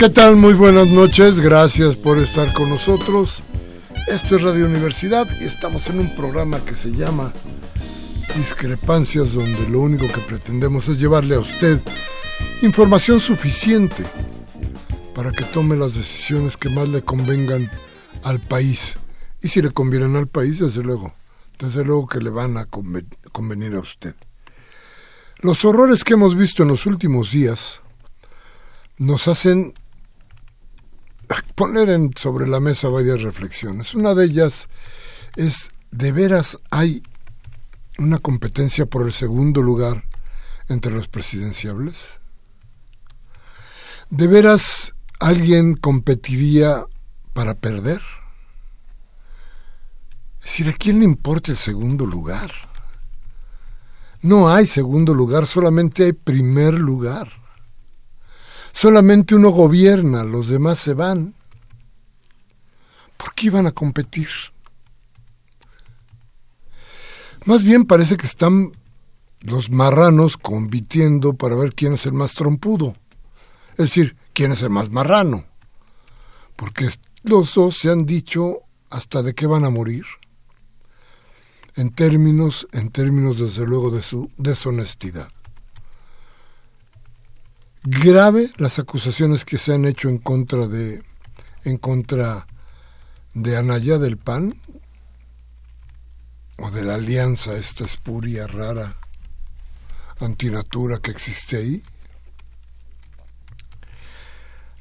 ¿Qué tal? Muy buenas noches, gracias por estar con nosotros. Esto es Radio Universidad y estamos en un programa que se llama Discrepancias, donde lo único que pretendemos es llevarle a usted información suficiente para que tome las decisiones que más le convengan al país. Y si le convienen al país, desde luego, desde luego que le van a convenir a usted. Los horrores que hemos visto en los últimos días nos hacen poner en, sobre la mesa varias reflexiones. Una de ellas es, ¿de veras hay una competencia por el segundo lugar entre los presidenciables? ¿De veras alguien competiría para perder? Es decir, ¿a quién le importa el segundo lugar? No hay segundo lugar, solamente hay primer lugar. Solamente uno gobierna, los demás se van. ¿Por qué iban a competir? Más bien parece que están los marranos compitiendo para ver quién es el más trompudo. Es decir, quién es el más marrano. Porque los dos se han dicho hasta de qué van a morir. En términos, en términos desde luego de su deshonestidad grave las acusaciones que se han hecho en contra de en contra de Anaya del PAN o de la alianza esta espuria rara antinatura que existe ahí.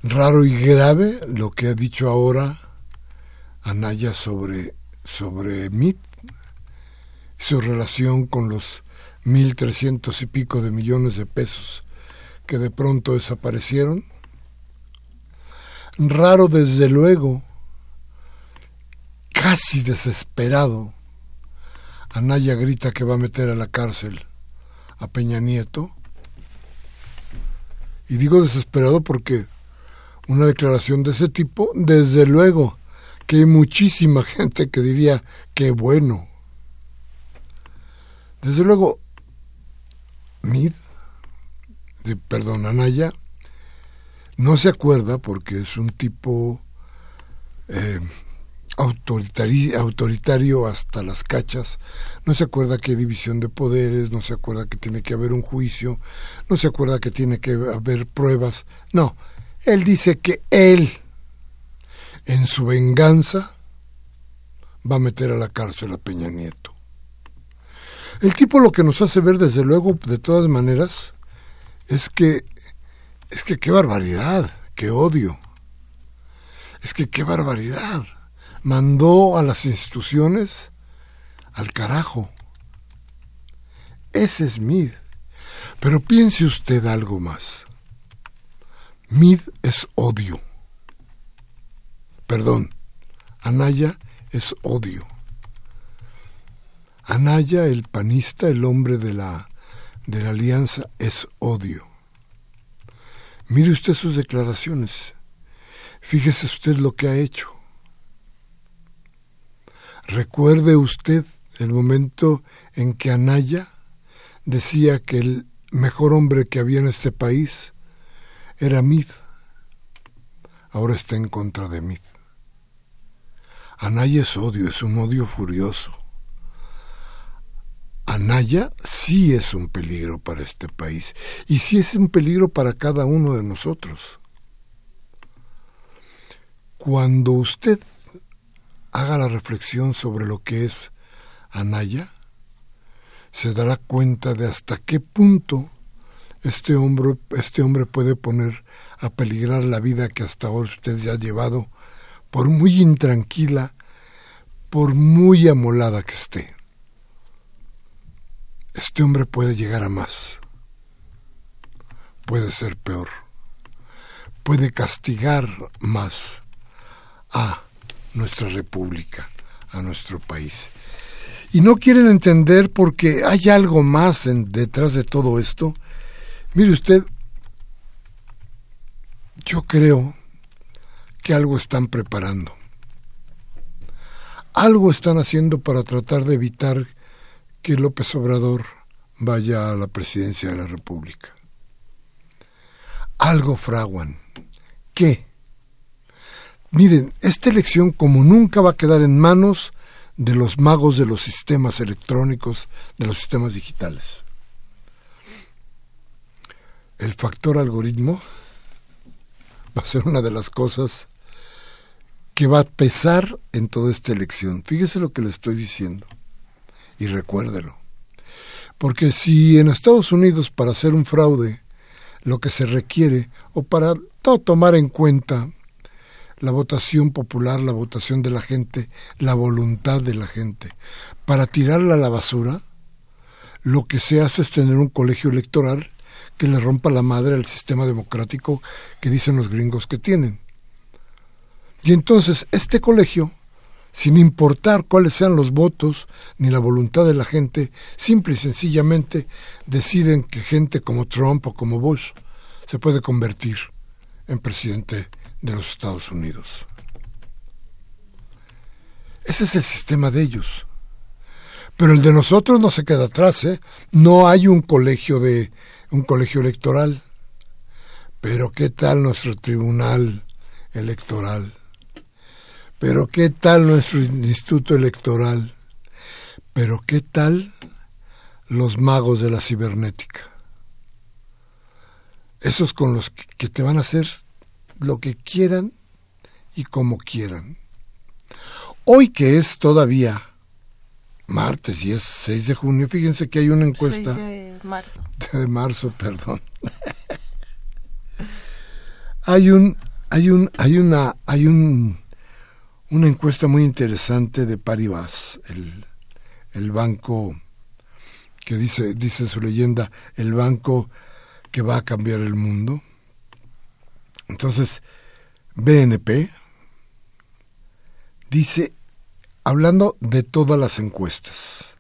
Raro y grave lo que ha dicho ahora Anaya sobre sobre MIT su relación con los mil trescientos y pico de millones de pesos que de pronto desaparecieron. Raro desde luego, casi desesperado, Anaya grita que va a meter a la cárcel a Peña Nieto. Y digo desesperado porque una declaración de ese tipo, desde luego que hay muchísima gente que diría que bueno. Desde luego, Mid de, perdón, Anaya, no se acuerda porque es un tipo eh, autoritario, autoritario hasta las cachas, no se acuerda que hay división de poderes, no se acuerda que tiene que haber un juicio, no se acuerda que tiene que haber pruebas, no, él dice que él, en su venganza, va a meter a la cárcel a Peña Nieto. El tipo lo que nos hace ver, desde luego, de todas maneras, es que, es que qué barbaridad, qué odio. Es que qué barbaridad. Mandó a las instituciones al carajo. Ese es Mid. Pero piense usted algo más. Mid es odio. Perdón, Anaya es odio. Anaya, el panista, el hombre de la de la alianza es odio. Mire usted sus declaraciones. Fíjese usted lo que ha hecho. Recuerde usted el momento en que Anaya decía que el mejor hombre que había en este país era Mid. Ahora está en contra de Mid. Anaya es odio, es un odio furioso. Anaya sí es un peligro para este país y sí es un peligro para cada uno de nosotros. Cuando usted haga la reflexión sobre lo que es Anaya, se dará cuenta de hasta qué punto este hombre, este hombre puede poner a peligrar la vida que hasta ahora usted ya ha llevado, por muy intranquila, por muy amolada que esté. Este hombre puede llegar a más, puede ser peor, puede castigar más a nuestra república, a nuestro país. Y no quieren entender porque hay algo más detrás de todo esto. Mire usted, yo creo que algo están preparando. Algo están haciendo para tratar de evitar que López Obrador vaya a la presidencia de la República. Algo fraguan. ¿Qué? Miren, esta elección como nunca va a quedar en manos de los magos de los sistemas electrónicos, de los sistemas digitales. El factor algoritmo va a ser una de las cosas que va a pesar en toda esta elección. Fíjese lo que le estoy diciendo y recuérdelo. Porque si en Estados Unidos para hacer un fraude lo que se requiere o para tomar en cuenta la votación popular, la votación de la gente, la voluntad de la gente, para tirarla a la basura, lo que se hace es tener un colegio electoral que le rompa la madre al sistema democrático que dicen los gringos que tienen. Y entonces este colegio, sin importar cuáles sean los votos ni la voluntad de la gente, simple y sencillamente deciden que gente como Trump o como Bush se puede convertir en presidente de los Estados Unidos. Ese es el sistema de ellos. Pero el de nosotros no se queda atrás, ¿eh? No hay un colegio de un colegio electoral. Pero qué tal nuestro tribunal electoral? Pero qué tal nuestro instituto electoral? Pero qué tal los magos de la cibernética? Esos con los que te van a hacer lo que quieran y como quieran. Hoy que es todavía martes y es 6 de junio, fíjense que hay una encuesta de marzo. de marzo, perdón. hay un hay un hay una hay un una encuesta muy interesante de Paribas, el, el banco que dice dice su leyenda, el banco que va a cambiar el mundo. Entonces, BNP dice, hablando de todas las encuestas,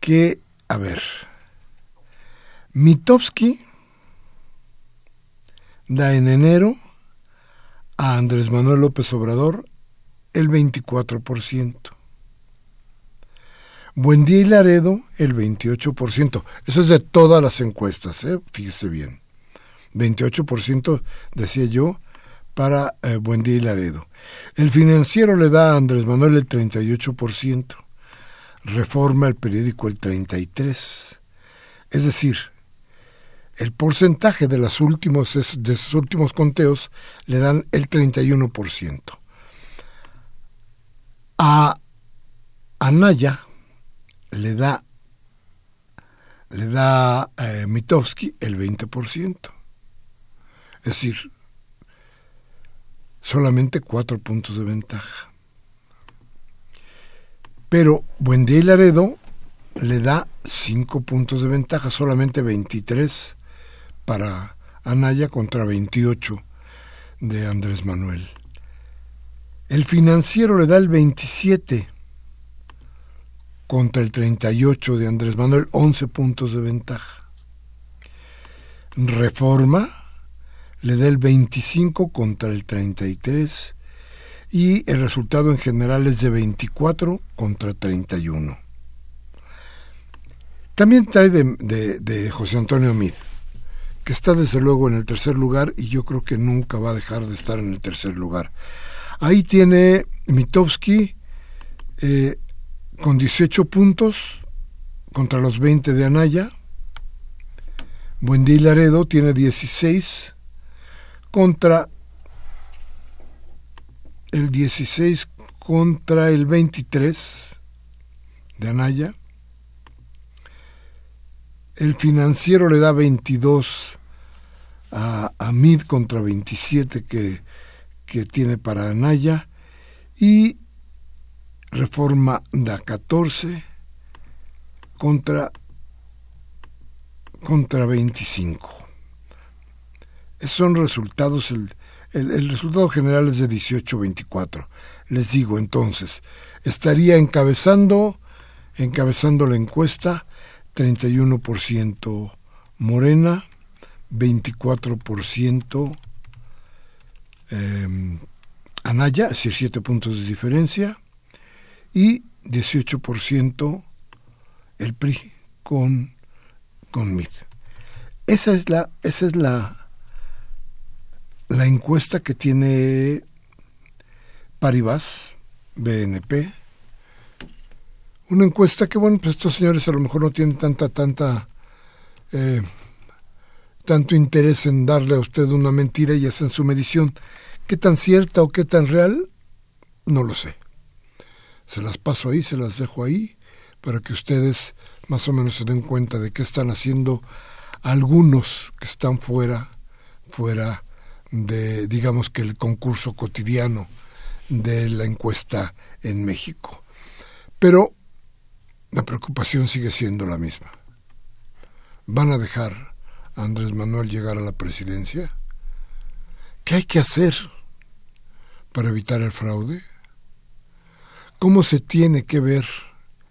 que, a ver, Mitowski da en enero a Andrés Manuel López Obrador el 24%. Buendía y Laredo el 28%. Eso es de todas las encuestas, ¿eh? fíjese bien. 28% decía yo, para eh, y Laredo. El financiero le da a Andrés Manuel el 38%, Reforma el periódico el 33%. Es decir, el porcentaje de, los últimos, de esos últimos conteos le dan el 31%. A Anaya le da le da eh, Mitowski el 20%. Es decir, solamente cuatro puntos de ventaja. Pero Buendía y Laredo le da cinco puntos de ventaja, solamente 23 para Anaya contra 28 de Andrés Manuel. El financiero le da el 27 contra el 38 de Andrés Manuel, 11 puntos de ventaja. Reforma le da el 25 contra el 33 y el resultado en general es de 24 contra 31. También trae de, de, José Antonio Mid, que está desde luego en el tercer lugar y yo creo que nunca va a dejar de estar en el tercer lugar. Ahí tiene Mitowski eh, con 18 puntos contra los 20 de Anaya. Buendí Laredo tiene 16 contra el 16 contra el 23 de Anaya. El financiero le da 22 a, a Mid contra 27 que, que tiene para Anaya. Y Reforma da 14 contra, contra 25. Esos son resultados, el, el, resultado general es de 18-24. Les digo entonces, estaría encabezando, encabezando la encuesta 31% Morena, 24% eh, Anaya, es decir, 7 puntos de diferencia, y 18% el PRI con, con MIT. Esa es la, esa es la, la encuesta que tiene Paribas, BNP. Una encuesta que, bueno, pues estos señores a lo mejor no tienen tanta, tanta, eh, tanto interés en darle a usted una mentira y hacen su medición. ¿Qué tan cierta o qué tan real? No lo sé. Se las paso ahí, se las dejo ahí, para que ustedes más o menos se den cuenta de qué están haciendo algunos que están fuera, fuera de, digamos que el concurso cotidiano de la encuesta en México. Pero la preocupación sigue siendo la misma. ¿Van a dejar Andrés Manuel llegar a la presidencia? ¿Qué hay que hacer para evitar el fraude? ¿Cómo se tiene que ver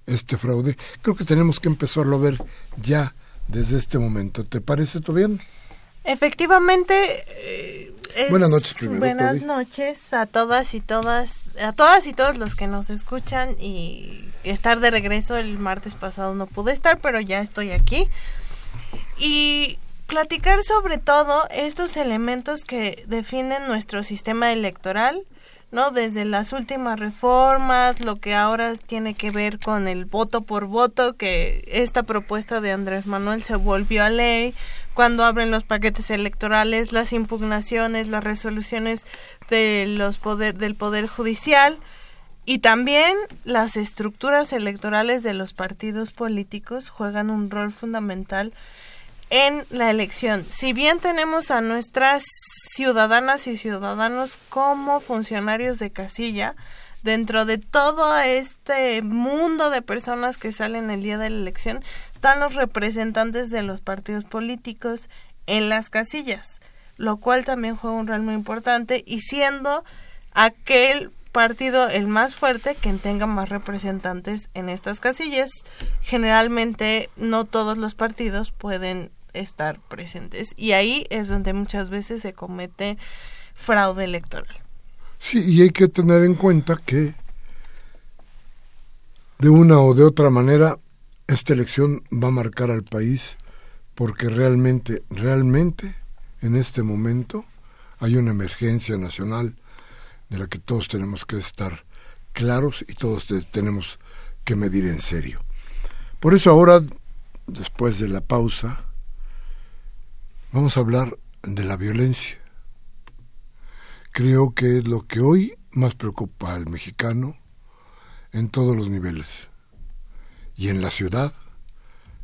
este fraude. Creo que tenemos que empezarlo a ver ya desde este momento. ¿Te parece todo bien? Efectivamente. Eh, buenas noches primero. Buenas noches a todas y todas, a todas y todos los que nos escuchan y estar de regreso el martes pasado no pude estar, pero ya estoy aquí. Y platicar sobre todo estos elementos que definen nuestro sistema electoral ¿no? Desde las últimas reformas, lo que ahora tiene que ver con el voto por voto, que esta propuesta de Andrés Manuel se volvió a ley, cuando abren los paquetes electorales, las impugnaciones, las resoluciones de los poder, del Poder Judicial y también las estructuras electorales de los partidos políticos juegan un rol fundamental en la elección. Si bien tenemos a nuestras ciudadanas y ciudadanos como funcionarios de casilla, dentro de todo este mundo de personas que salen el día de la elección, están los representantes de los partidos políticos en las casillas, lo cual también juega un rol muy importante y siendo aquel partido el más fuerte quien tenga más representantes en estas casillas. Generalmente no todos los partidos pueden estar presentes. Y ahí es donde muchas veces se comete fraude electoral. Sí, y hay que tener en cuenta que de una o de otra manera esta elección va a marcar al país porque realmente, realmente en este momento hay una emergencia nacional de la que todos tenemos que estar claros y todos tenemos que medir en serio. Por eso ahora, después de la pausa, Vamos a hablar de la violencia. Creo que es lo que hoy más preocupa al mexicano en todos los niveles. Y en la ciudad,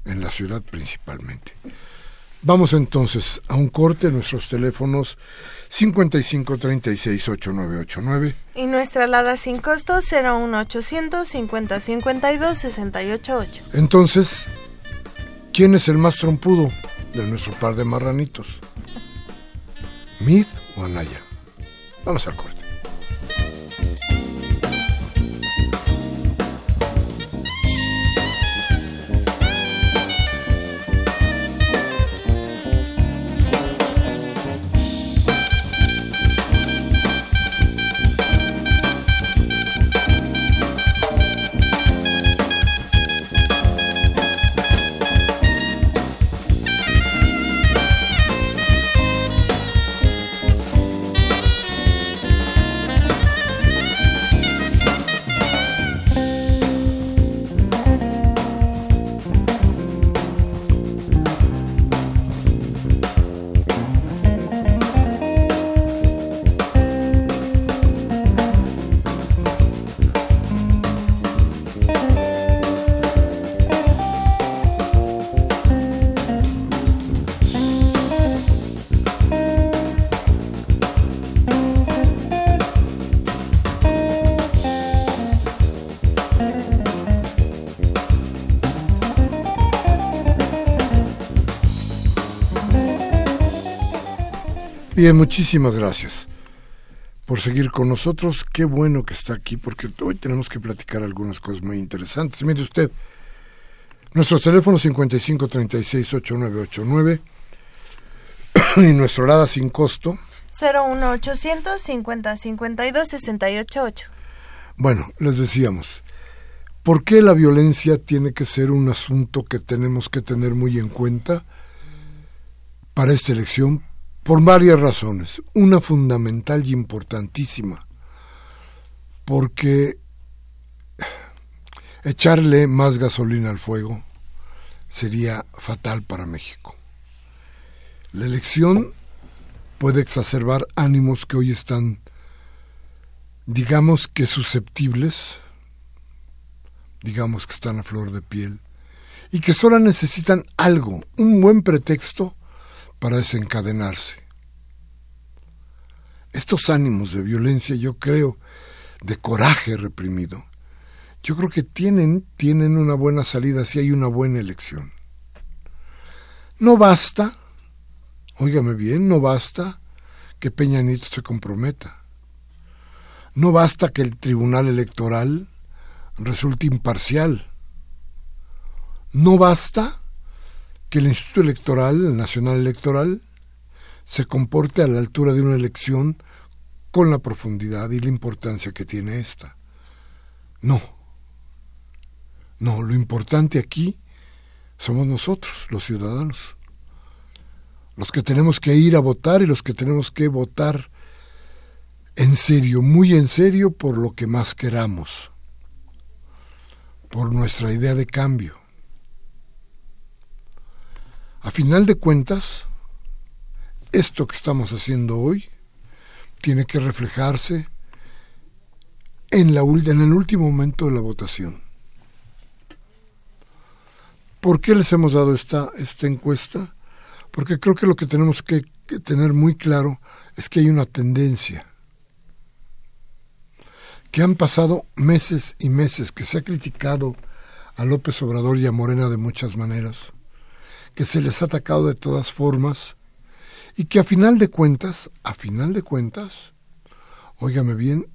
en la ciudad principalmente. Vamos entonces a un corte, nuestros teléfonos 55 36 8989 y nuestra alada sin costo 01800 50 52 688. Entonces, ¿quién es el más trompudo? De nuestro par de marranitos. ¿Mid o Anaya? Vamos al corte. Bien, muchísimas gracias por seguir con nosotros. Qué bueno que está aquí porque hoy tenemos que platicar algunas cosas muy interesantes. Mire usted, nuestro teléfono 55368989 y nuestro hora sin costo 01800 50 52 688. Bueno, les decíamos, ¿por qué la violencia tiene que ser un asunto que tenemos que tener muy en cuenta para esta elección? Por varias razones. Una fundamental y importantísima, porque echarle más gasolina al fuego sería fatal para México. La elección puede exacerbar ánimos que hoy están, digamos que susceptibles, digamos que están a flor de piel, y que solo necesitan algo, un buen pretexto para desencadenarse. Estos ánimos de violencia, yo creo, de coraje reprimido, yo creo que tienen, tienen una buena salida si hay una buena elección. No basta Óigame bien, no basta que Peña Nieto se comprometa. No basta que el Tribunal Electoral resulte imparcial. No basta que el Instituto Electoral, el Nacional Electoral, se comporte a la altura de una elección con la profundidad y la importancia que tiene esta. No. No, lo importante aquí somos nosotros, los ciudadanos los que tenemos que ir a votar y los que tenemos que votar en serio, muy en serio, por lo que más queramos, por nuestra idea de cambio. A final de cuentas, esto que estamos haciendo hoy tiene que reflejarse en, la, en el último momento de la votación. ¿Por qué les hemos dado esta, esta encuesta? porque creo que lo que tenemos que, tener muy claro es que hay una tendencia, que han pasado meses y meses, que se ha criticado a López Obrador y a Morena de muchas maneras, que se les ha atacado de todas formas, y que a final de cuentas, a final de cuentas, óigame bien,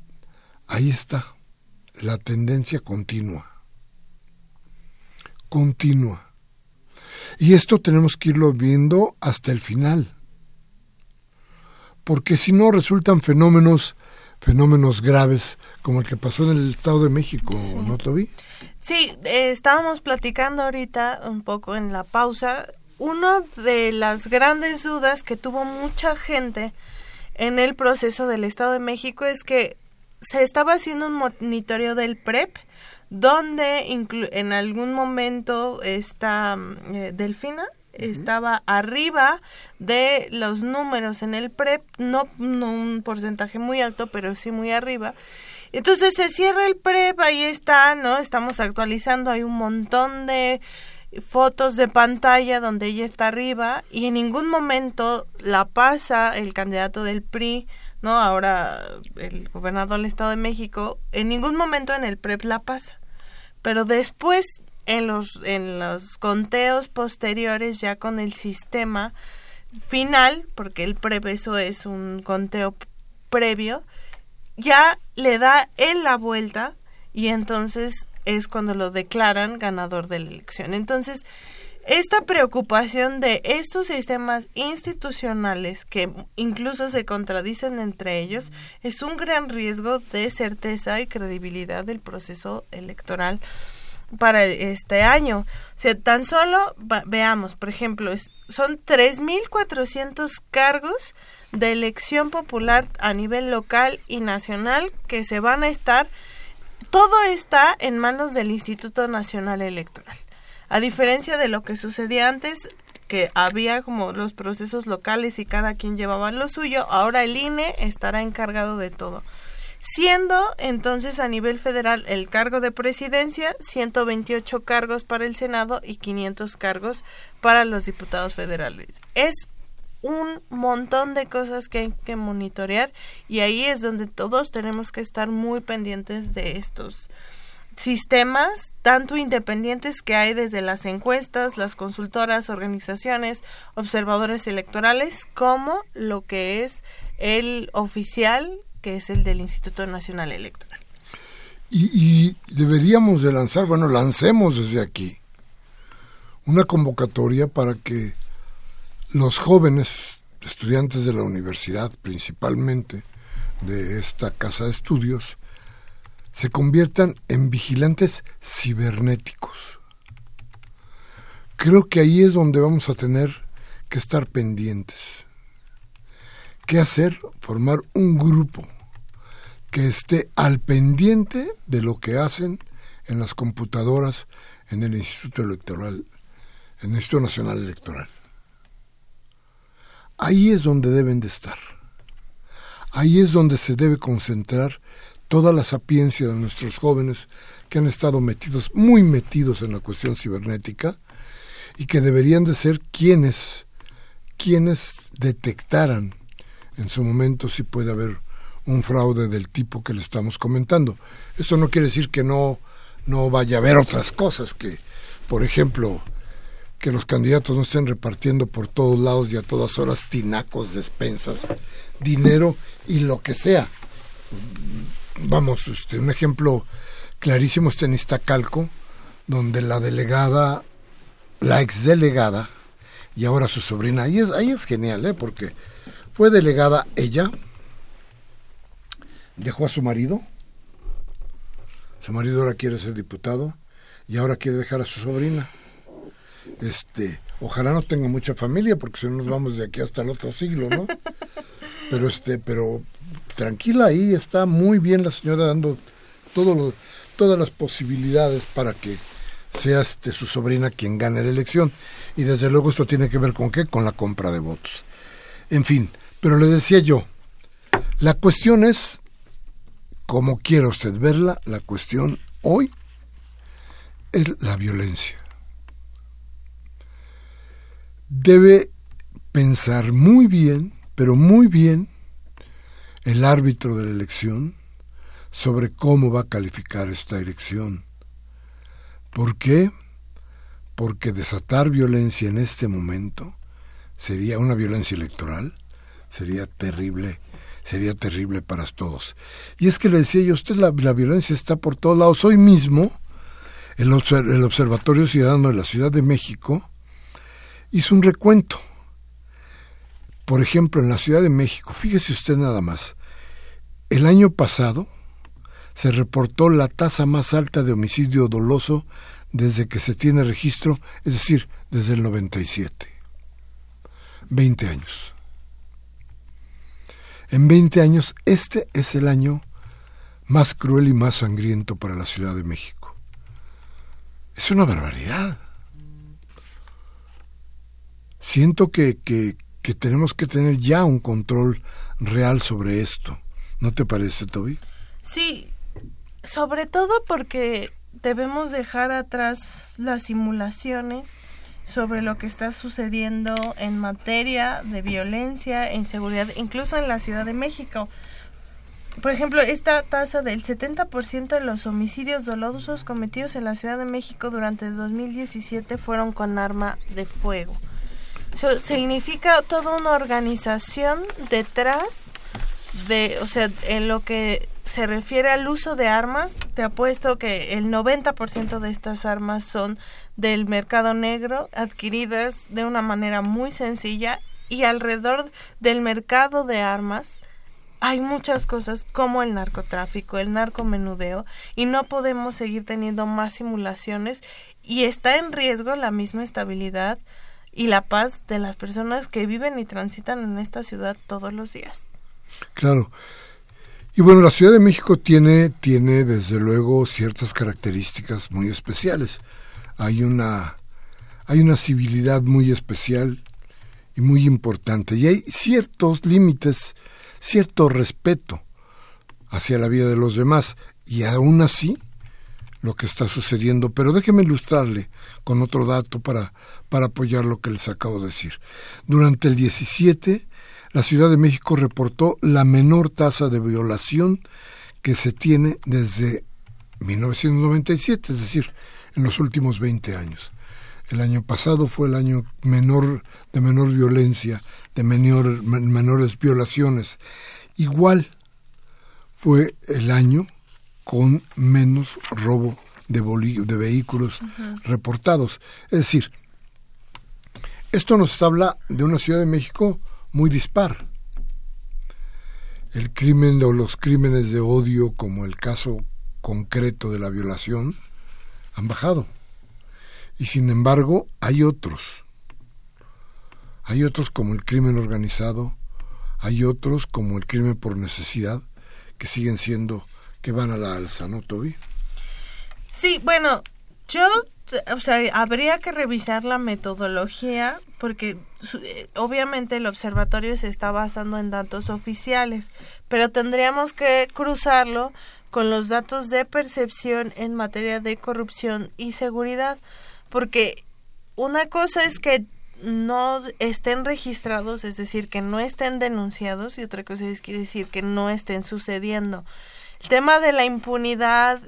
ahí está la tendencia continua, continua. Y esto tenemos que irlo viendo hasta el final. Porque si no resultan fenómenos fenómenos graves como el que pasó en el Estado de México, ¿no, Toby? Sí, eh, estábamos platicando ahorita un poco en la pausa. Una de las grandes dudas que tuvo mucha gente en el proceso del Estado de México es que se estaba haciendo un monitoreo del PREP donde en algún momento esta mm, eh, Delfina estaba arriba de los números en el PREP, no, no, un porcentaje muy alto, pero sí muy arriba. Entonces se cierra el PREP, ahí está, ¿no? Estamos actualizando, hay un montón de fotos de pantalla donde ella está arriba y en ningún momento la pasa el candidato del PRI, ¿no? Ahora el gobernador del Estado de México, en ningún momento en el PREP la pasa pero después en los en los conteos posteriores ya con el sistema final porque el prepeso es un conteo previo ya le da él la vuelta y entonces es cuando lo declaran ganador de la elección. Entonces esta preocupación de estos sistemas institucionales que incluso se contradicen entre ellos es un gran riesgo de certeza y credibilidad del proceso electoral para este año. O sea, tan solo veamos, por ejemplo, es, son 3.400 cargos de elección popular a nivel local y nacional que se van a estar. Todo está en manos del Instituto Nacional Electoral. A diferencia de lo que sucedía antes, que había como los procesos locales y cada quien llevaba lo suyo, ahora el INE estará encargado de todo. Siendo entonces a nivel federal el cargo de presidencia, 128 cargos para el Senado y 500 cargos para los diputados federales. Es un montón de cosas que hay que monitorear y ahí es donde todos tenemos que estar muy pendientes de estos sistemas tanto independientes que hay desde las encuestas, las consultoras, organizaciones, observadores electorales, como lo que es el oficial, que es el del Instituto Nacional Electoral. Y, deberíamos de lanzar, bueno, lancemos desde aquí una convocatoria para que los jóvenes estudiantes de la universidad, principalmente de esta casa de estudios, se conviertan en vigilantes cibernéticos. Creo que ahí es donde vamos a tener que estar pendientes. ¿Qué hacer? Formar un grupo que esté al pendiente de lo que hacen en las computadoras en el Instituto Electoral, en el Instituto Nacional Electoral. Ahí es donde deben de estar. Ahí es donde se debe concentrar toda la sapiencia de nuestros jóvenes que han estado metidos, muy metidos en la cuestión cibernética y que deberían de ser quienes, quienes detectaran en su momento si puede haber un fraude del tipo que le estamos comentando. Eso no quiere decir que no, no vaya a haber otras cosas que, por ejemplo, que los candidatos no estén repartiendo por todos lados y a todas horas tinacos, despensas, dinero y lo que sea vamos, este, un ejemplo clarísimo está en Iztacalco, donde la delegada, la exdelegada, y ahora su sobrina, ahí es, ahí es genial, ¿eh? porque fue delegada ella, dejó a su marido, su marido ahora quiere ser diputado, y ahora quiere dejar a su sobrina. Este, ojalá no tenga mucha familia, porque si no nos vamos de aquí hasta el otro siglo, ¿no? Pero este, pero tranquila, ahí está muy bien la señora dando todo todas las posibilidades para que sea este, su sobrina quien gane la elección. Y desde luego esto tiene que ver con qué? Con la compra de votos. En fin, pero le decía yo, la cuestión es, como quiera usted verla, la cuestión hoy es la violencia. Debe pensar muy bien, pero muy bien, el árbitro de la elección sobre cómo va a calificar esta elección. ¿Por qué? Porque desatar violencia en este momento sería una violencia electoral, sería terrible, sería terrible para todos. Y es que le decía yo, usted la, violencia está por todos lados. Hoy mismo, el, el Observatorio Ciudadano de la Ciudad de México hizo un recuento. Por ejemplo, en la Ciudad de México, fíjese usted nada más, el año pasado se reportó la tasa más alta de homicidio doloso desde que se tiene registro, es decir, desde el 97. 20 años. En 20 años, este es el año más cruel y más sangriento para la Ciudad de México. Es una barbaridad. Siento que, que, que tenemos que tener ya un control real sobre esto. ¿No te parece, Toby? Sí, sobre todo porque debemos dejar atrás las simulaciones sobre lo que está sucediendo en materia de violencia e inseguridad, incluso en la Ciudad de México. Por ejemplo, esta tasa del 70% de los homicidios dolosos cometidos en la Ciudad de México durante 2017 fueron con arma de fuego. Eso significa toda una organización detrás de, o sea, en lo que se refiere al uso de armas, te apuesto que el 90% de estas armas son del mercado negro, adquiridas de una manera muy sencilla y alrededor del mercado de armas hay muchas cosas como el narcotráfico, el narcomenudeo y no podemos seguir teniendo más simulaciones y está en riesgo la misma estabilidad y la paz de las personas que viven y transitan en esta ciudad todos los días. Claro. Y bueno, la Ciudad de México tiene, tiene desde luego ciertas características muy especiales. Hay una, hay una civilidad muy especial y muy importante. Y hay ciertos límites, cierto respeto hacia la vida de los demás. Y aún así, lo que está sucediendo. Pero déjeme ilustrarle con otro dato para, para apoyar lo que les acabo de decir. Durante el 17 la Ciudad de México reportó la menor tasa de violación que se tiene desde 1997, es decir, en los últimos 20 años. El año pasado fue el año menor de menor violencia, de menor, menores violaciones. Igual fue el año con menos robo de, de vehículos reportados. Es decir, esto nos habla de una Ciudad de México muy dispar. El crimen o los crímenes de odio, como el caso concreto de la violación, han bajado. Y sin embargo, hay otros. Hay otros como el crimen organizado, hay otros como el crimen por necesidad, que siguen siendo, que van a la alza, ¿no, Toby? Sí, bueno, yo, o sea, habría que revisar la metodología porque eh, obviamente el observatorio se está basando en datos oficiales, pero tendríamos que cruzarlo con los datos de percepción en materia de corrupción y seguridad, porque una cosa es que no estén registrados, es decir, que no estén denunciados, y otra cosa es decir que no estén sucediendo. El tema de la impunidad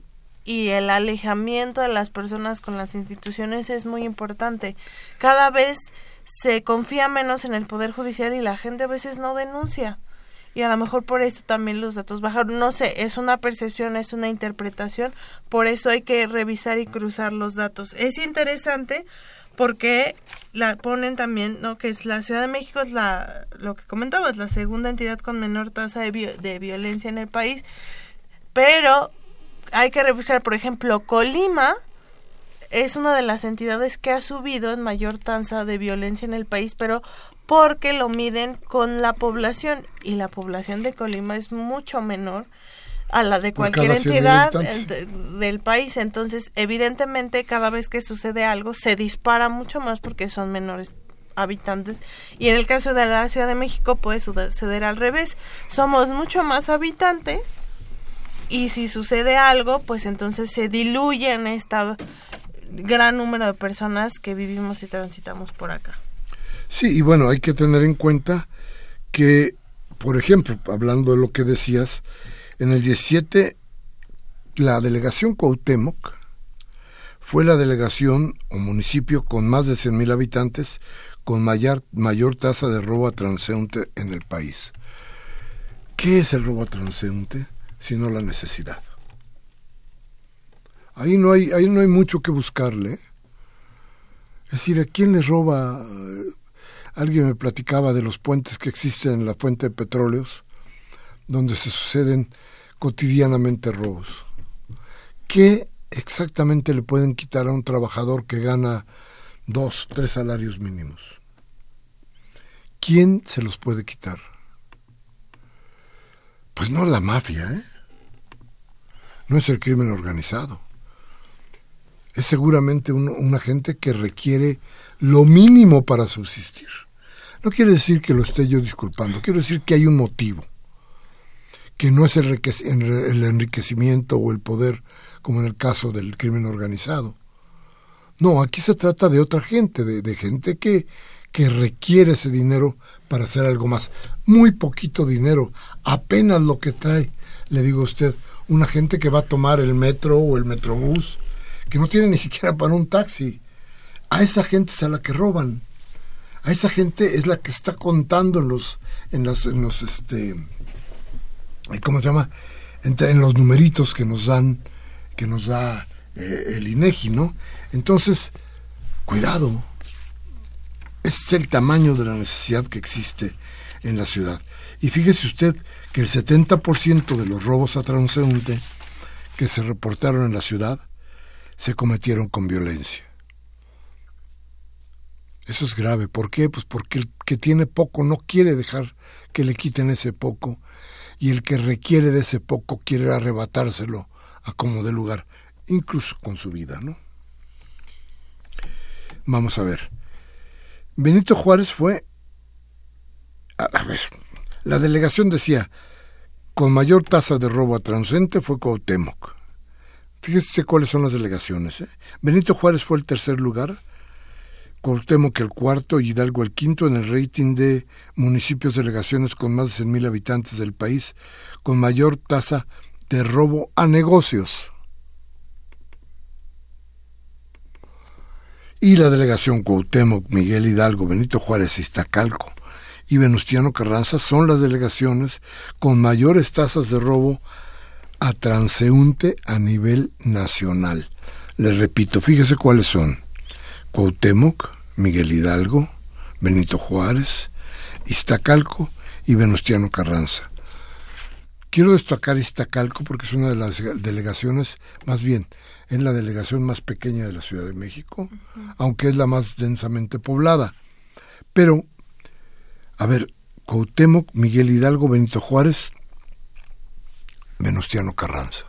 y el alejamiento de las personas con las instituciones es muy importante. Cada vez se confía menos en el Poder Judicial y la gente a veces no denuncia. Y a lo mejor por eso también los datos bajaron. No sé, es una percepción, es una interpretación. Por eso hay que revisar y cruzar los datos. Es interesante porque la ponen también, ¿no? Que es la Ciudad de México es la, lo que comentabas, la segunda entidad con menor tasa de, de violencia en el país. Pero hay que revisar, por ejemplo, Colima es una de las entidades que ha subido en mayor tasa de violencia en el país, pero porque lo miden con la población y la población de Colima es mucho menor a la de cualquier entidad del país. Entonces, evidentemente, cada vez que sucede algo, se dispara mucho más porque son menores habitantes. Y en el caso de la Ciudad de México puede suceder al revés. Somos mucho más habitantes y si sucede algo, pues entonces se diluye en esta gran número de personas que vivimos y transitamos por acá. Sí, y bueno, hay que tener en cuenta que, por ejemplo, hablando de lo que decías, en el 17 la delegación Cuauhtémoc fue la delegación o municipio con más de 100.000 habitantes con mayor, mayor tasa de robo a transeúnte en el país. ¿Qué es el robo a transeúnte? Sino la necesidad. Ahí no hay, ahí no hay mucho que buscarle. Es decir, ¿a quién le roba? Alguien me platicaba de los puentes que existen en la fuente de petróleos, donde se suceden cotidianamente robos. ¿Qué exactamente le pueden quitar a un trabajador que gana dos, tres salarios mínimos? ¿Quién se los puede quitar? Pues no la mafia, ¿eh? No es el crimen organizado es seguramente un, una gente que requiere lo mínimo para subsistir. No quiere decir que lo esté yo disculpando, quiero decir que hay un motivo, que no es el, enriquecimiento o el poder, como en el caso del crimen organizado. No, aquí se trata de otra gente, de, de gente que, que requiere ese dinero para hacer algo más. Muy poquito dinero, apenas lo que trae, le digo a usted, una gente que va a tomar el metro o el metrobús que no tienen ni siquiera para un taxi. A esa gente es a la que roban. A esa gente es la que está contando en los, en los este, ¿cómo se llama? en los numeritos que nos dan, que nos da eh, el INEGI, ¿no? Entonces, cuidado. Este es el tamaño de la necesidad que existe en la ciudad. Y fíjese usted que el 70% de los robos a transeúnte que se reportaron en la ciudad se cometieron con violencia. Eso es grave. ¿Por qué? Pues porque el que tiene poco no quiere dejar que le quiten ese poco y el que requiere de ese poco quiere arrebatárselo a como de lugar, incluso con su vida, ¿no? Vamos a ver. Benito Juárez fue... A, ver, la delegación decía, con mayor tasa de robo a transcente fue Cuauhtémoc. Fíjese cuáles son las delegaciones. ¿eh? Benito Juárez fue el tercer lugar, que el cuarto y Hidalgo el quinto en el rating de municipios delegaciones con más de 100.000 habitantes del país, con mayor tasa de robo a negocios. Y la delegación Cuauhtémoc, Miguel Hidalgo, Benito Juárez, Iztacalco y Venustiano Carranza son las delegaciones con mayores tasas de robo a transeúnte a nivel nacional. Les repito, fíjese cuáles son. Cuauhtémoc, Miguel Hidalgo, Benito Juárez, Iztacalco y Venustiano Carranza. Quiero destacar Iztacalco porque es una de las delegaciones, más bien, es la delegación más pequeña de la Ciudad de México, aunque es la más densamente poblada. Pero, a ver, Cuauhtémoc, Miguel Hidalgo, Benito Juárez, Venustiano Carranza.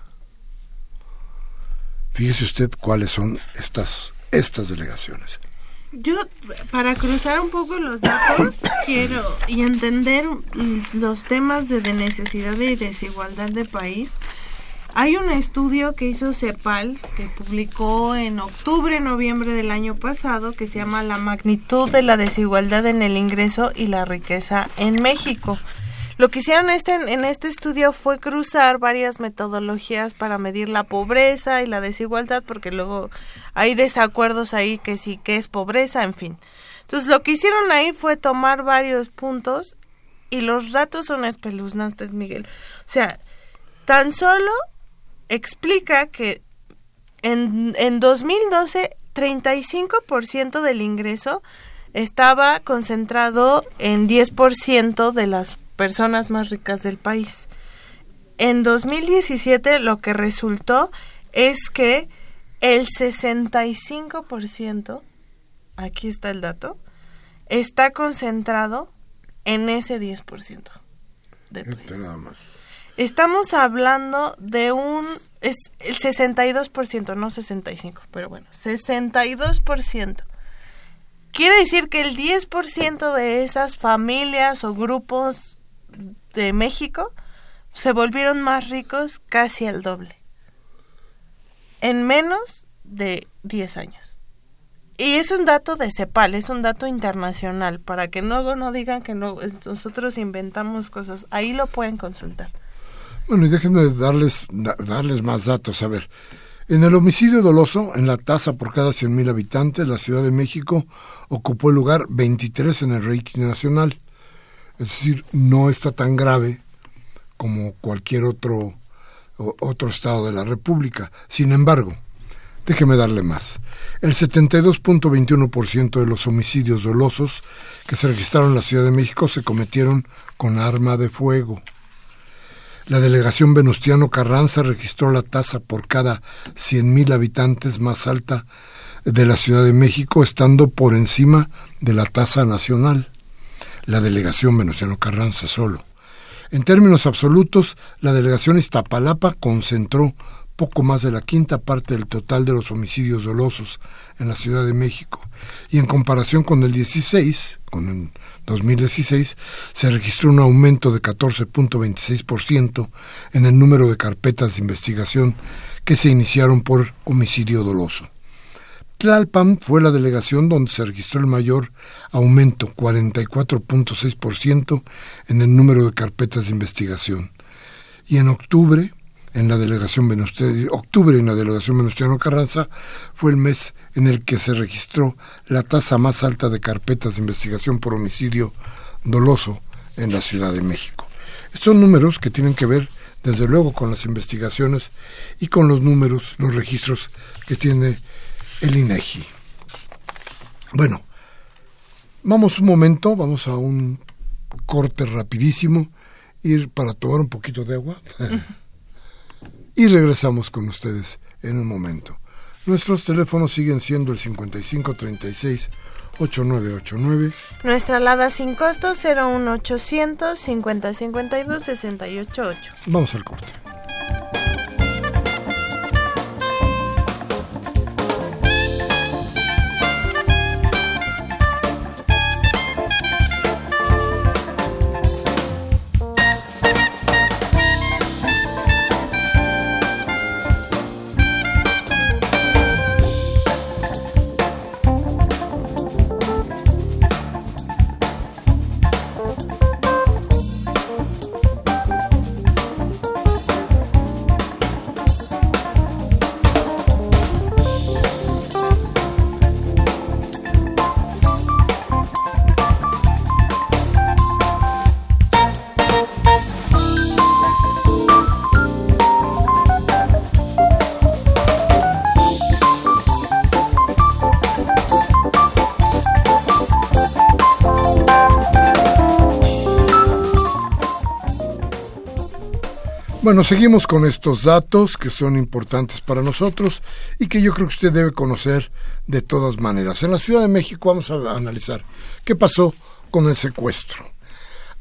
Fíjese usted cuáles son estas, estas delegaciones. Yo, para cruzar un poco los datos, quiero y entender los temas de, necesidad y desigualdad de país. Hay un estudio que hizo CEPAL, que publicó en octubre, noviembre del año pasado, que se llama La magnitud de la desigualdad en el ingreso y la riqueza en México. Lo que hicieron este, en este estudio fue cruzar varias metodologías para medir la pobreza y la desigualdad, porque luego hay desacuerdos ahí que sí, que es pobreza, en fin. Entonces lo que hicieron ahí fue tomar varios puntos y los datos son espeluznantes, Miguel. O sea, tan solo explica que en, en 2012 35% del ingreso estaba concentrado en 10% de las personas más ricas del país. En 2017 lo que resultó es que el 65%, aquí está el dato, está concentrado en ese 10% del país. Estamos hablando de un es el 62%, no 65, pero bueno, 62%. Quiere decir que el 10% de esas familias o grupos de México se volvieron más ricos casi al doble. En menos de 10 años. Y es un dato de CEPAL, es un dato internacional, para que luego no digan que nosotros inventamos cosas. Ahí lo pueden consultar. Bueno, y déjenme darles, darles más datos. A ver, en el homicidio doloso, en la tasa por cada 100.000 habitantes, la Ciudad de México ocupó el lugar 23 en el ranking nacional. Es decir, no está tan grave como cualquier otro, otro estado de la República. Sin embargo, déjeme darle más. El 72.21% de los homicidios dolosos que se registraron en la Ciudad de México se cometieron con arma de fuego. La delegación Venustiano Carranza registró la tasa por cada 100.000 habitantes más alta de la Ciudad de México, estando por encima de la tasa nacional la delegación Venustiano Carranza solo. En términos absolutos, la delegación Iztapalapa concentró poco más de la quinta parte del total de los homicidios dolosos en la Ciudad de México. Y en comparación con el 16, con el 2016, se registró un aumento de 14.26% en el número de carpetas de investigación que se iniciaron por homicidio doloso. Tlalpan fue la delegación donde se registró el mayor aumento, 44.6% en el número de carpetas de investigación. Y en octubre, en la delegación Venustiano, octubre en la delegación Venustiano Carranza, fue el mes en el que se registró la tasa más alta de carpetas de investigación por homicidio doloso en la Ciudad de México. Estos números que tienen que ver desde luego con las investigaciones y con los números, los registros que tiene el INEGI. Bueno, vamos un momento, vamos a un corte rapidísimo, ir para tomar un poquito de agua y regresamos con ustedes en un momento. Nuestros teléfonos siguen siendo el 5536 8989. Nuestra alada sin costo 01800 5052 688. Vamos al corte. Bueno, seguimos con estos datos que son importantes para nosotros y que yo creo que usted debe conocer de todas maneras. En la Ciudad de México vamos a analizar qué pasó con el secuestro.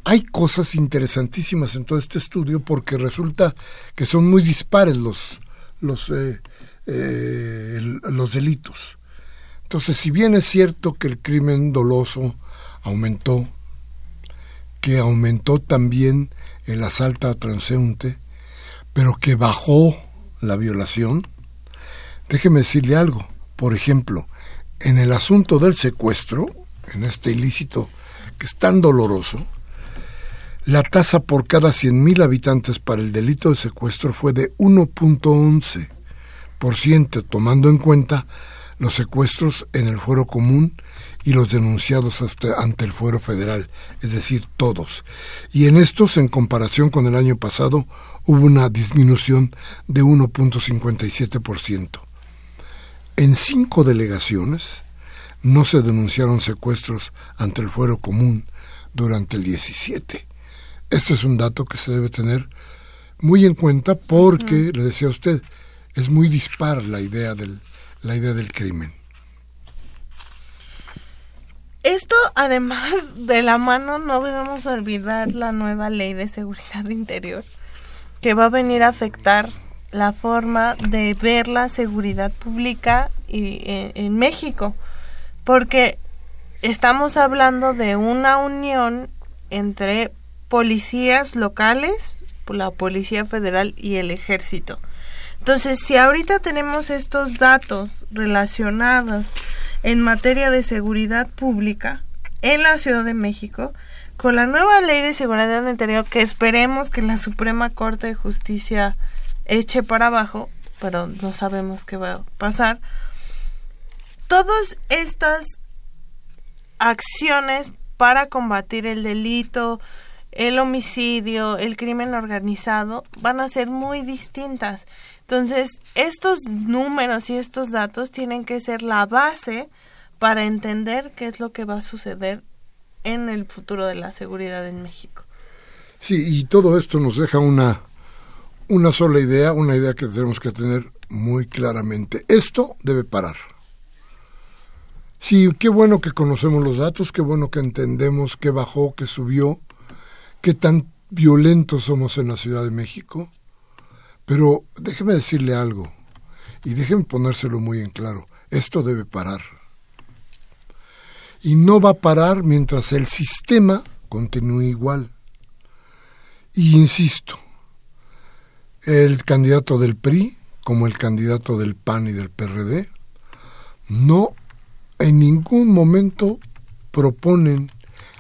Hay cosas interesantísimas en todo este estudio porque resulta que son muy dispares los, los, eh, eh, los delitos. Entonces, si bien es cierto que el crimen doloso aumentó, que aumentó también el asalto a transeúnte, pero que bajó la violación, déjeme decirle algo. Por ejemplo, en el asunto del secuestro, en este ilícito que es tan doloroso, la tasa por cada 100.000 habitantes para el delito de secuestro fue de 1.11%, tomando en cuenta los secuestros en el fuero común y los denunciados hasta ante el fuero federal, es decir, todos. Y en estos, en comparación con el año pasado, hubo una disminución de 1.57%. En cinco delegaciones no se denunciaron secuestros ante el fuero común durante el 17. Este es un dato que se debe tener muy en cuenta porque, le decía usted, es muy dispar la idea del, la idea del crimen. Esto, además de la mano, no debemos olvidar la nueva ley de seguridad interior, que va a venir a afectar la forma de ver la seguridad pública y, en, en México, porque estamos hablando de una unión entre policías locales, la Policía Federal y el Ejército. Entonces, si ahorita tenemos estos datos relacionados en materia de seguridad pública en la Ciudad de México, con la nueva ley de seguridad interior que esperemos que la Suprema Corte de Justicia eche para abajo, pero no sabemos qué va a pasar, todas estas acciones para combatir el delito, el homicidio, el crimen organizado, van a ser muy distintas. Entonces, estos números y estos datos tienen que ser la base para entender qué es lo que va a suceder en el futuro de la seguridad en México. Sí, y todo esto nos deja una, una sola idea, una idea que tenemos que tener muy claramente. Esto debe parar. Sí, qué bueno que conocemos los datos, qué bueno que entendemos qué bajó, qué subió, qué tan violentos somos en la Ciudad de México pero déjeme decirle algo, y déjeme ponérselo muy en claro, esto debe parar. Y no va a parar mientras el sistema continúe igual. Y insisto, el candidato del PRI, como el candidato del PAN y del PRD, no en ningún momento proponen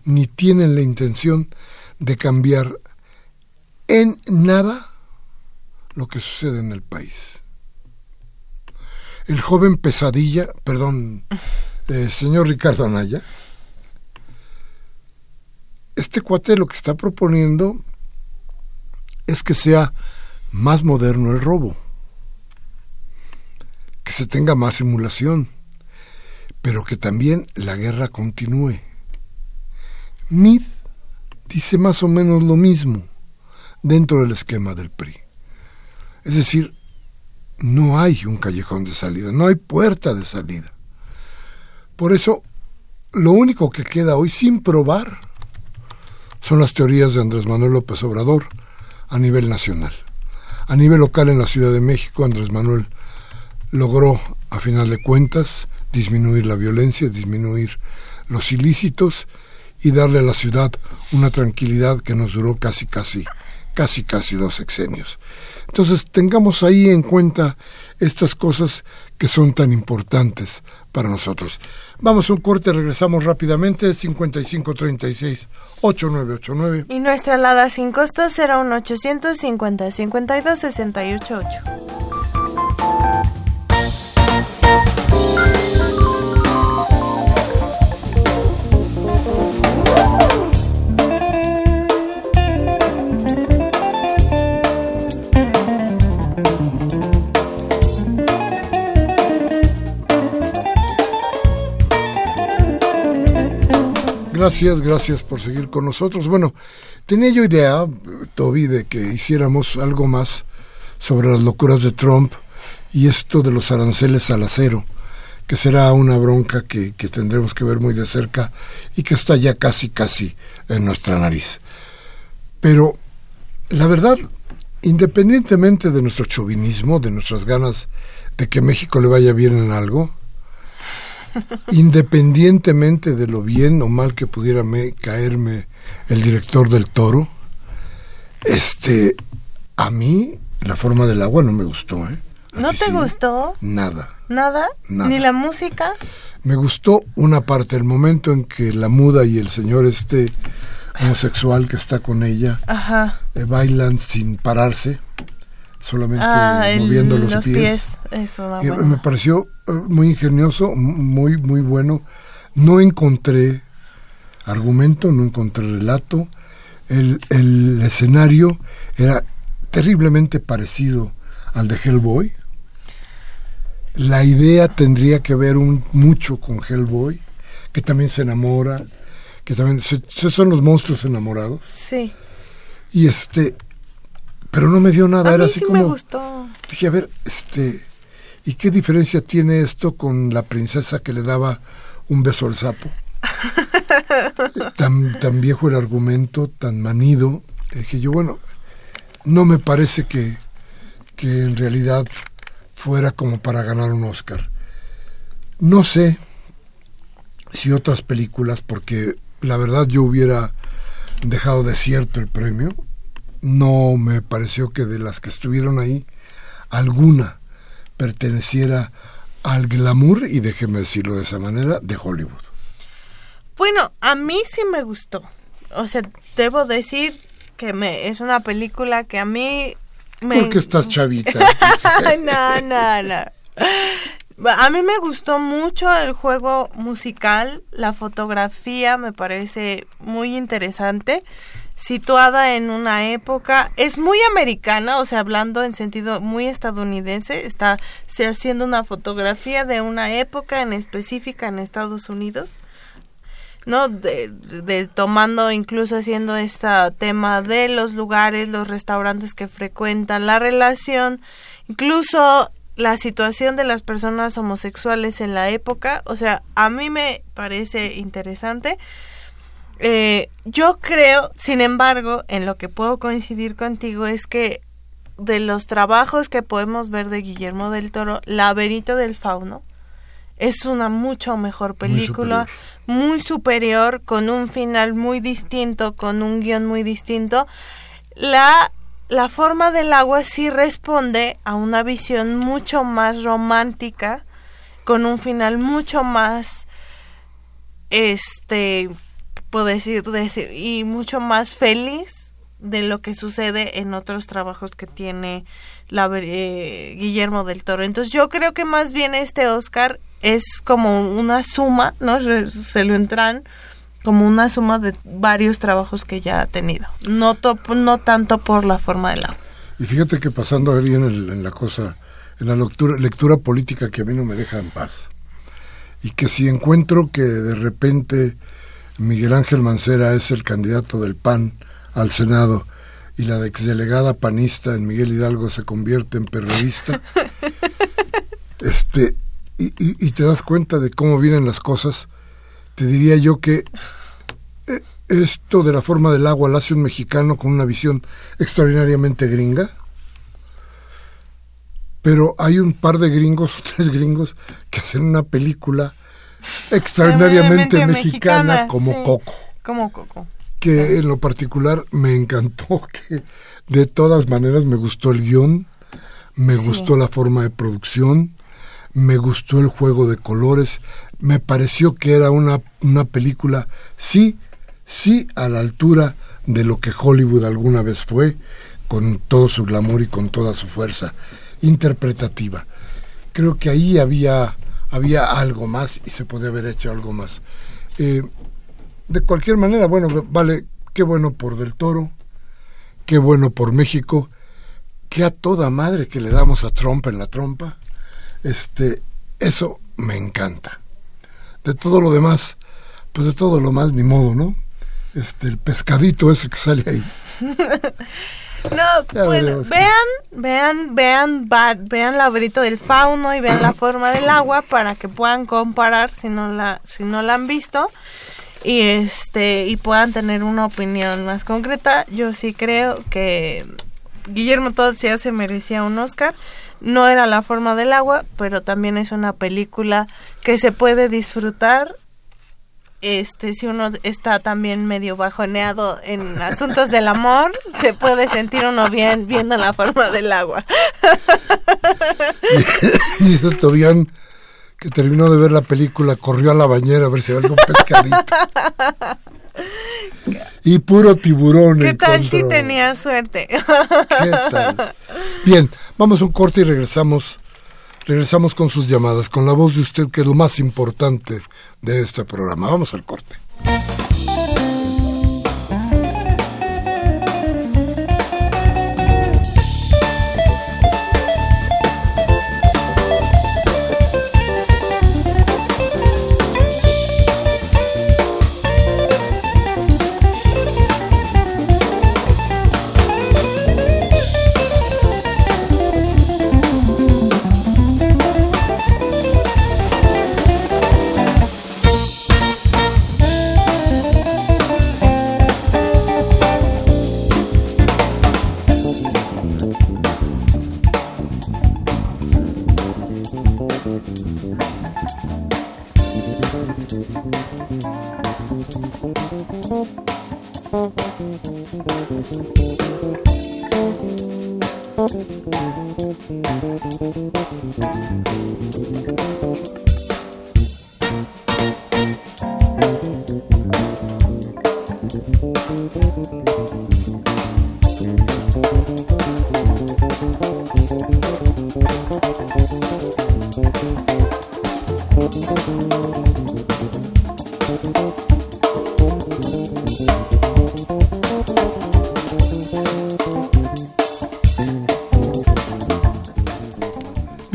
ni tienen la intención de cambiar en nada lo que sucede en el país. El joven pesadilla, perdón, eh, señor Ricardo Anaya, este cuate lo que está proponiendo es que sea más moderno el robo, que se tenga más simulación, pero que también la guerra continúe. Mid dice más o menos lo mismo dentro del esquema del PRI. Es decir, no hay un callejón de salida, no hay puerta de salida. Por eso, lo único que queda hoy sin probar son las teorías de Andrés Manuel López Obrador a nivel nacional. A nivel local en la Ciudad de México, Andrés Manuel logró, a final de cuentas, disminuir la violencia, disminuir los ilícitos y darle a la ciudad una tranquilidad que nos duró casi, casi, casi, casi dos sexenios. Entonces tengamos ahí en cuenta estas cosas que son tan importantes para nosotros. Vamos a un corte, regresamos rápidamente, 5536-8989. Y nuestra alada sin costo será un 850 52 68 Gracias, gracias por seguir con nosotros. Bueno, tenía yo idea, Toby, de que hiciéramos algo más sobre las locuras de Trump y esto de los aranceles al acero, que será una bronca que, que tendremos que ver muy de cerca y que está ya casi, casi en nuestra nariz. Pero la verdad, independientemente de nuestro chauvinismo, de nuestras ganas de que México le vaya bien en algo, independientemente de lo bien o mal que pudiera me, caerme el director del toro, este, a mí la forma del agua no me gustó, ¿eh? ¿A ¿No te sí? gustó? Nada. ¿Nada? Nada. ¿Ni la música? Me gustó una parte, el momento en que la muda y el señor este homosexual que está con ella Ajá. eh, bailan sin pararse, solamente Ah, el- moviendo los, los pies. pies. Es una buena. Me pareció eh, muy ingenioso, muy, muy bueno. No encontré argumento, no encontré relato. El, el escenario era terriblemente parecido al de Hellboy. La idea tendría que ver un, mucho con Hellboy, que también se enamora, que también se- son los monstruos enamorados. Sí. Y este, pero no me dio nada, A era mí así sí como me gustó. Dije, a ver, este, ¿y qué diferencia tiene esto con la princesa que le daba un beso al sapo? tan, tan viejo el argumento, tan manido. Dije yo, bueno, no me parece que, que en realidad fuera como para ganar un Oscar. No sé si otras películas, porque la verdad yo hubiera dejado desierto el premio, no me pareció que de las que estuvieron ahí, alguna perteneciera al glamour, y déjeme decirlo de esa manera, de Hollywood. Bueno, a mí sí me gustó. O sea, debo decir que me es una película que a mí me Porque estás chavita. no, no, no. A mí me gustó mucho el juego musical, la fotografía me parece muy interesante, situada en una época, es muy americana, o sea, hablando en sentido muy estadounidense, está se haciendo una fotografía de una época en específica en Estados Unidos. ¿no? De, de- tomando incluso haciendo este tema de los lugares, los restaurantes que frecuentan, la relación, incluso la situación de las personas homosexuales en la época, o sea, a mí me parece interesante. Eh, yo creo, sin embargo, en lo que puedo coincidir contigo es que de los trabajos que podemos ver de Guillermo del Toro, Laberinto del Fauno es una mucho mejor película, muy superior, con un final muy distinto, con un guion muy distinto. La, la forma del agua sí responde a una visión mucho más romántica, con un final mucho más, este, puedo decir, decir, y mucho más feliz de lo que sucede en otros trabajos que tiene la, eh, Guillermo del Toro. Entonces yo creo que más bien este Oscar es como una suma, ¿no? Se lo entran como una suma de varios trabajos que ya ha tenido. No, to- no tanto por la forma del agua. Y fíjate que pasando ahí en, el- en la cosa, en la lectura, lectura política que a mí no me deja en paz. Y que si encuentro que de repente Miguel Ángel Mancera es el candidato del PAN al Senado y la exdelegada panista en Miguel Hidalgo se convierte en periodista, este, y, y- y te das cuenta de cómo vienen las cosas, te diría yo que eh, esto de la forma del agua lo hace un mexicano con una visión extraordinariamente gringa. Pero hay un par de gringos o tres gringos que hacen una película extraordinariamente mexicana, mexicana, como sí. Coco, Como Coco. que en lo particular me encantó, que de todas maneras me gustó el guion, me Sí. gustó la forma de producción, me gustó el juego de colores, me pareció que era una, una película, sí, sí, a la altura de lo que Hollywood alguna vez fue, con todo su glamour y con toda su fuerza interpretativa. Creo que ahí había, había algo más y se podía haber hecho algo más. Eh, de cualquier manera, bueno, vale, qué bueno por Del Toro, qué bueno por México, que a toda madre que le damos a Trump en la trompa, este, eso me encanta. De todo lo demás, pues de todo lo más, ni modo, ¿no? este, el pescadito ese que sale ahí. No, bueno, vean, vean, vean, vean labrito del fauno y vean la forma del agua para que puedan comparar si no la, si no la han visto y este y puedan tener una opinión más concreta. Yo sí creo que Guillermo Todd ya se merecía un Oscar. No era la forma del agua, pero también es una película que se puede disfrutar este si uno está también medio bajoneado en asuntos del amor, se puede sentir uno bien viendo la forma del agua. Dice Tobián que terminó de ver la película, corrió a la bañera a ver si había algún pescadito. y puro tiburón. ¿Qué tal si tenía suerte? ¿Qué tal? Bien, vamos a un corte y regresamos. Regresamos con sus llamadas, con la voz de usted, que es lo más importante de este programa. Vamos al corte.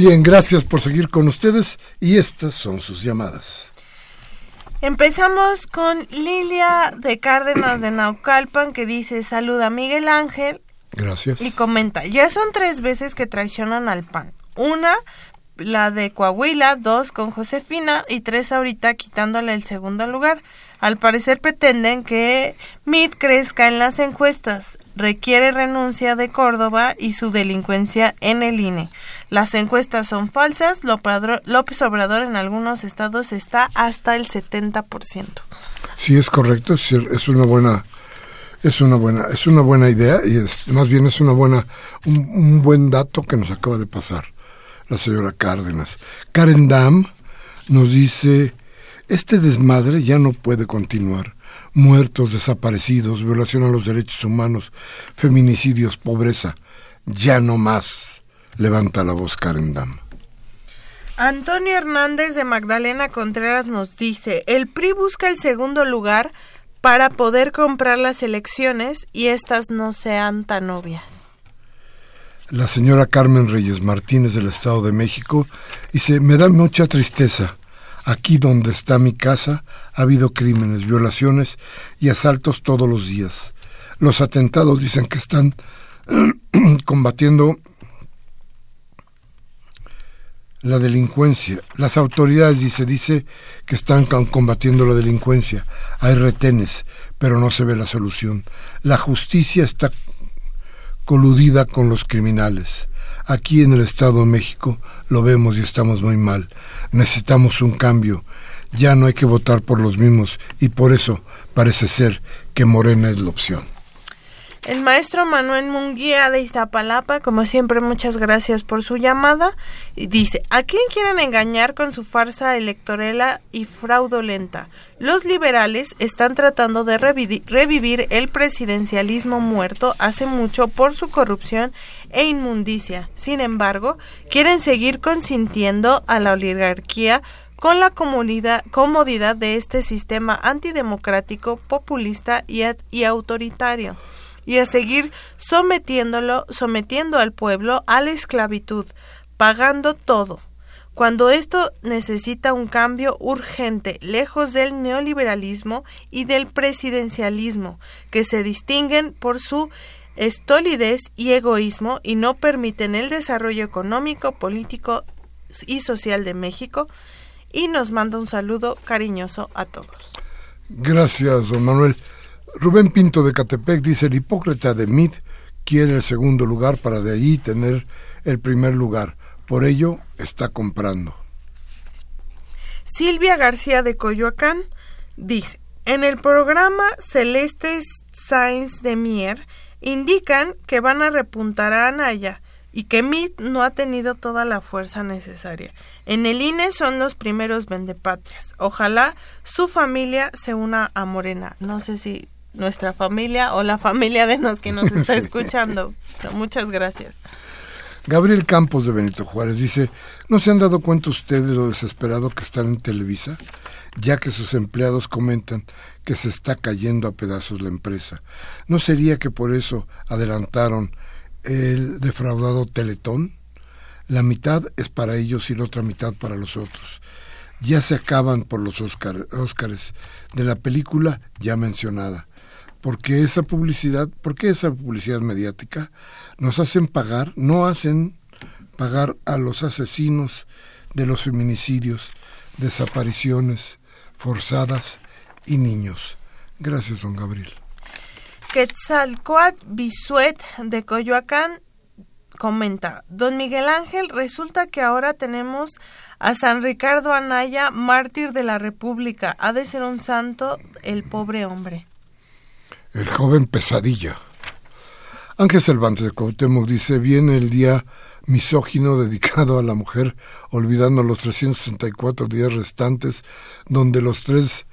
Bien, gracias por seguir con ustedes y estas son sus llamadas. Empezamos con Lilia de Cárdenas de Naucalpan que dice saluda a Miguel Ángel. Gracias. Y comenta, ya son tres veces que traicionan al PAN. Una, la de Coahuila, dos con Josefina y tres ahorita quitándole el segundo lugar. Al parecer pretenden que MIT crezca en las encuestas. Requiere renuncia de Córdoba y su delincuencia en el INE. Las encuestas son falsas. López Obrador en algunos estados está hasta el 70%. Sí, es correcto. Es una buena es una buena es una buena idea y es, más bien es una buena un, buen dato que nos acaba de pasar la señora Cárdenas. Karen Dam nos dice este desmadre ya no puede continuar. Muertos, desaparecidos, violación a los derechos humanos, feminicidios, pobreza. Ya no más. Levanta la voz Karen Dam. Antonio Hernández de Magdalena Contreras nos dice, el PRI busca el segundo lugar para poder comprar las elecciones y estas no sean tan obvias. La señora Carmen Reyes Martínez del Estado de México dice, me da mucha tristeza Aquí donde está mi casa ha habido crímenes, violaciones y asaltos todos los días. Los atentados dicen que están combatiendo la delincuencia. Las autoridades dice dice que están combatiendo la delincuencia. Hay retenes, pero no se ve la solución. La justicia está coludida con los criminales. Aquí en el Estado de México lo vemos y estamos muy mal. Necesitamos un cambio. Ya no hay que votar por los mismos y por eso parece ser que Morena es la opción. El maestro Manuel Munguía de Iztapalapa, como siempre, muchas gracias por su llamada. Y dice, ¿a quién quieren engañar con su farsa electorela y fraudulenta? Los liberales están tratando de revivir el presidencialismo muerto hace mucho por su corrupción e inmundicia. Sin embargo, quieren seguir consintiendo a la oligarquía con la comodidad de este sistema antidemocrático, populista y autoritario y a seguir sometiéndolo, sometiendo al pueblo a la esclavitud, pagando todo. cuando esto necesita un cambio urgente, lejos del neoliberalismo y del presidencialismo, que se distinguen por su estolidez y egoísmo y no permiten el desarrollo económico, político y social de México. Y nos manda un saludo cariñoso a todos. Gracias, don Manuel. Rubén Pinto de Catepec dice, el hipócrita de Mid quiere el segundo lugar para de allí tener el primer lugar. Por ello está comprando. Silvia García de Coyoacán dice, en el programa Celeste Sainz de Mier indican que van a repuntar a Anaya y que MIT no ha tenido toda la fuerza necesaria. En el INE son los primeros vendepatrias. Ojalá su familia se una a Morena. No sé si nuestra familia o la familia de los que nos está escuchando. muchas gracias. Gabriel Campos de Benito Juárez dice, ¿no se han dado cuenta ustedes de lo desesperado que están en Televisa? Ya que sus empleados comentan que se está cayendo a pedazos la empresa. ¿No sería que por eso adelantaron el defraudado Teletón? La mitad es para ellos y la otra mitad para los otros. Ya se acaban por los Oscar, Óscares de la película ya mencionada porque esa publicidad, porque esa publicidad mediática nos hacen pagar, no hacen pagar a los asesinos de los feminicidios, desapariciones forzadas y niños. Gracias, don Gabriel. Quetzalcoatl Bisuet de Coyoacán comenta, don Miguel Ángel, resulta que ahora tenemos a San Ricardo Anaya, mártir de la República. Ha de ser un santo el pobre hombre el joven pesadilla. Ángel Cervantes de Cuauhtémoc dice, viene el día misógino dedicado a la mujer, olvidando los 364 días restantes, donde los tres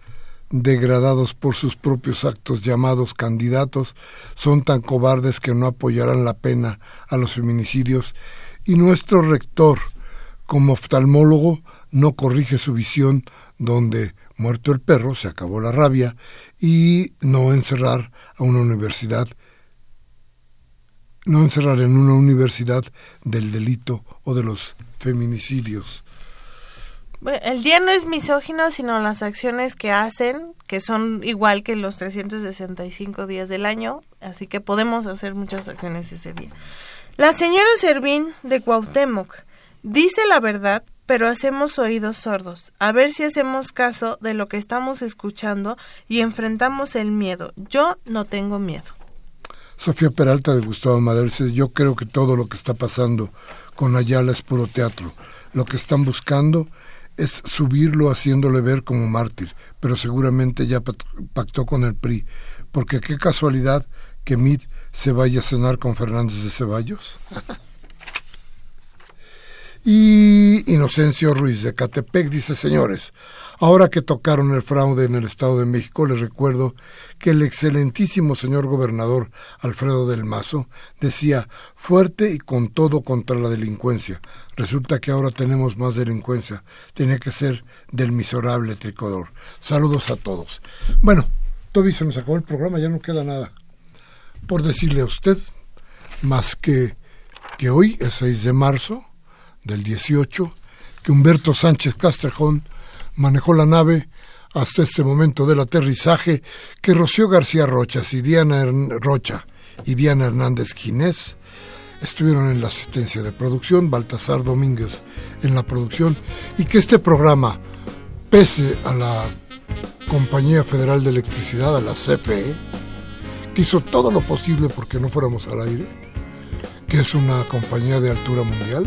degradados por sus propios actos llamados candidatos son tan cobardes que no apoyarán la pena a los feminicidios, y nuestro rector, como oftalmólogo, no corrige su visión donde muerto el perro, se acabó la rabia, y no encerrar a una universidad, no encerrar en una universidad del delito o de los feminicidios. El día no es misógino, sino las acciones que hacen, que son igual que los 365 días del año, así que podemos hacer muchas acciones ese día. La señora Servín de Cuauhtémoc dice la verdad pero hacemos oídos sordos. A ver si hacemos caso de lo que estamos escuchando y enfrentamos el miedo. Yo no tengo miedo. Sofía Peralta de Gustavo Madero dice, yo creo que todo lo que está pasando con Ayala es puro teatro. Lo que están buscando es subirlo haciéndole ver como mártir, pero seguramente ya pactó con el PRI, porque qué casualidad que Mid se vaya a cenar con Fernández de Ceballos. Y Inocencio Ruiz de Catepec dice, señores, ahora que tocaron el fraude en el Estado de México, les recuerdo que el excelentísimo señor gobernador Alfredo del Mazo decía fuerte y con todo contra la delincuencia. Resulta que ahora tenemos más delincuencia. Tiene que ser del miserable tricolor. Saludos a todos. Bueno, Toby, se nos acabó el programa, ya no queda nada por decirle a usted, más que que hoy es 6 de marzo, del 18, que Humberto Sánchez Castrejón manejó la nave hasta este momento del aterrizaje, que Rocío García Rochas y Diana Rocha y Diana Hernández Ginés estuvieron en la asistencia de producción, Baltasar Domínguez en la producción, y que este programa, pese a la Compañía Federal de Electricidad, a la CFE, que hizo todo lo posible porque no fuéramos al aire, que es una compañía de altura mundial,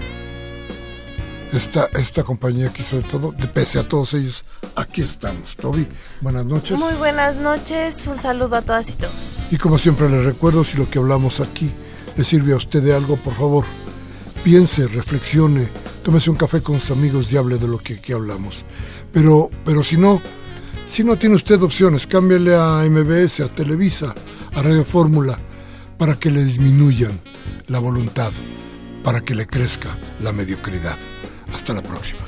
esta, esta compañía aquí sobre todo, de pese a todos ellos, aquí estamos. Toby, buenas noches. Muy buenas noches, un saludo a todas y todos. Y como siempre les recuerdo, si lo que hablamos aquí le sirve a usted de algo, por favor, piense, reflexione, tómese un café con sus amigos y hable de lo que aquí hablamos. Pero, pero si no, si no tiene usted opciones, cámbiale a MBS, a Televisa, a Radio Fórmula, para que le disminuyan la voluntad, para que le crezca la mediocridad. Hasta la próxima.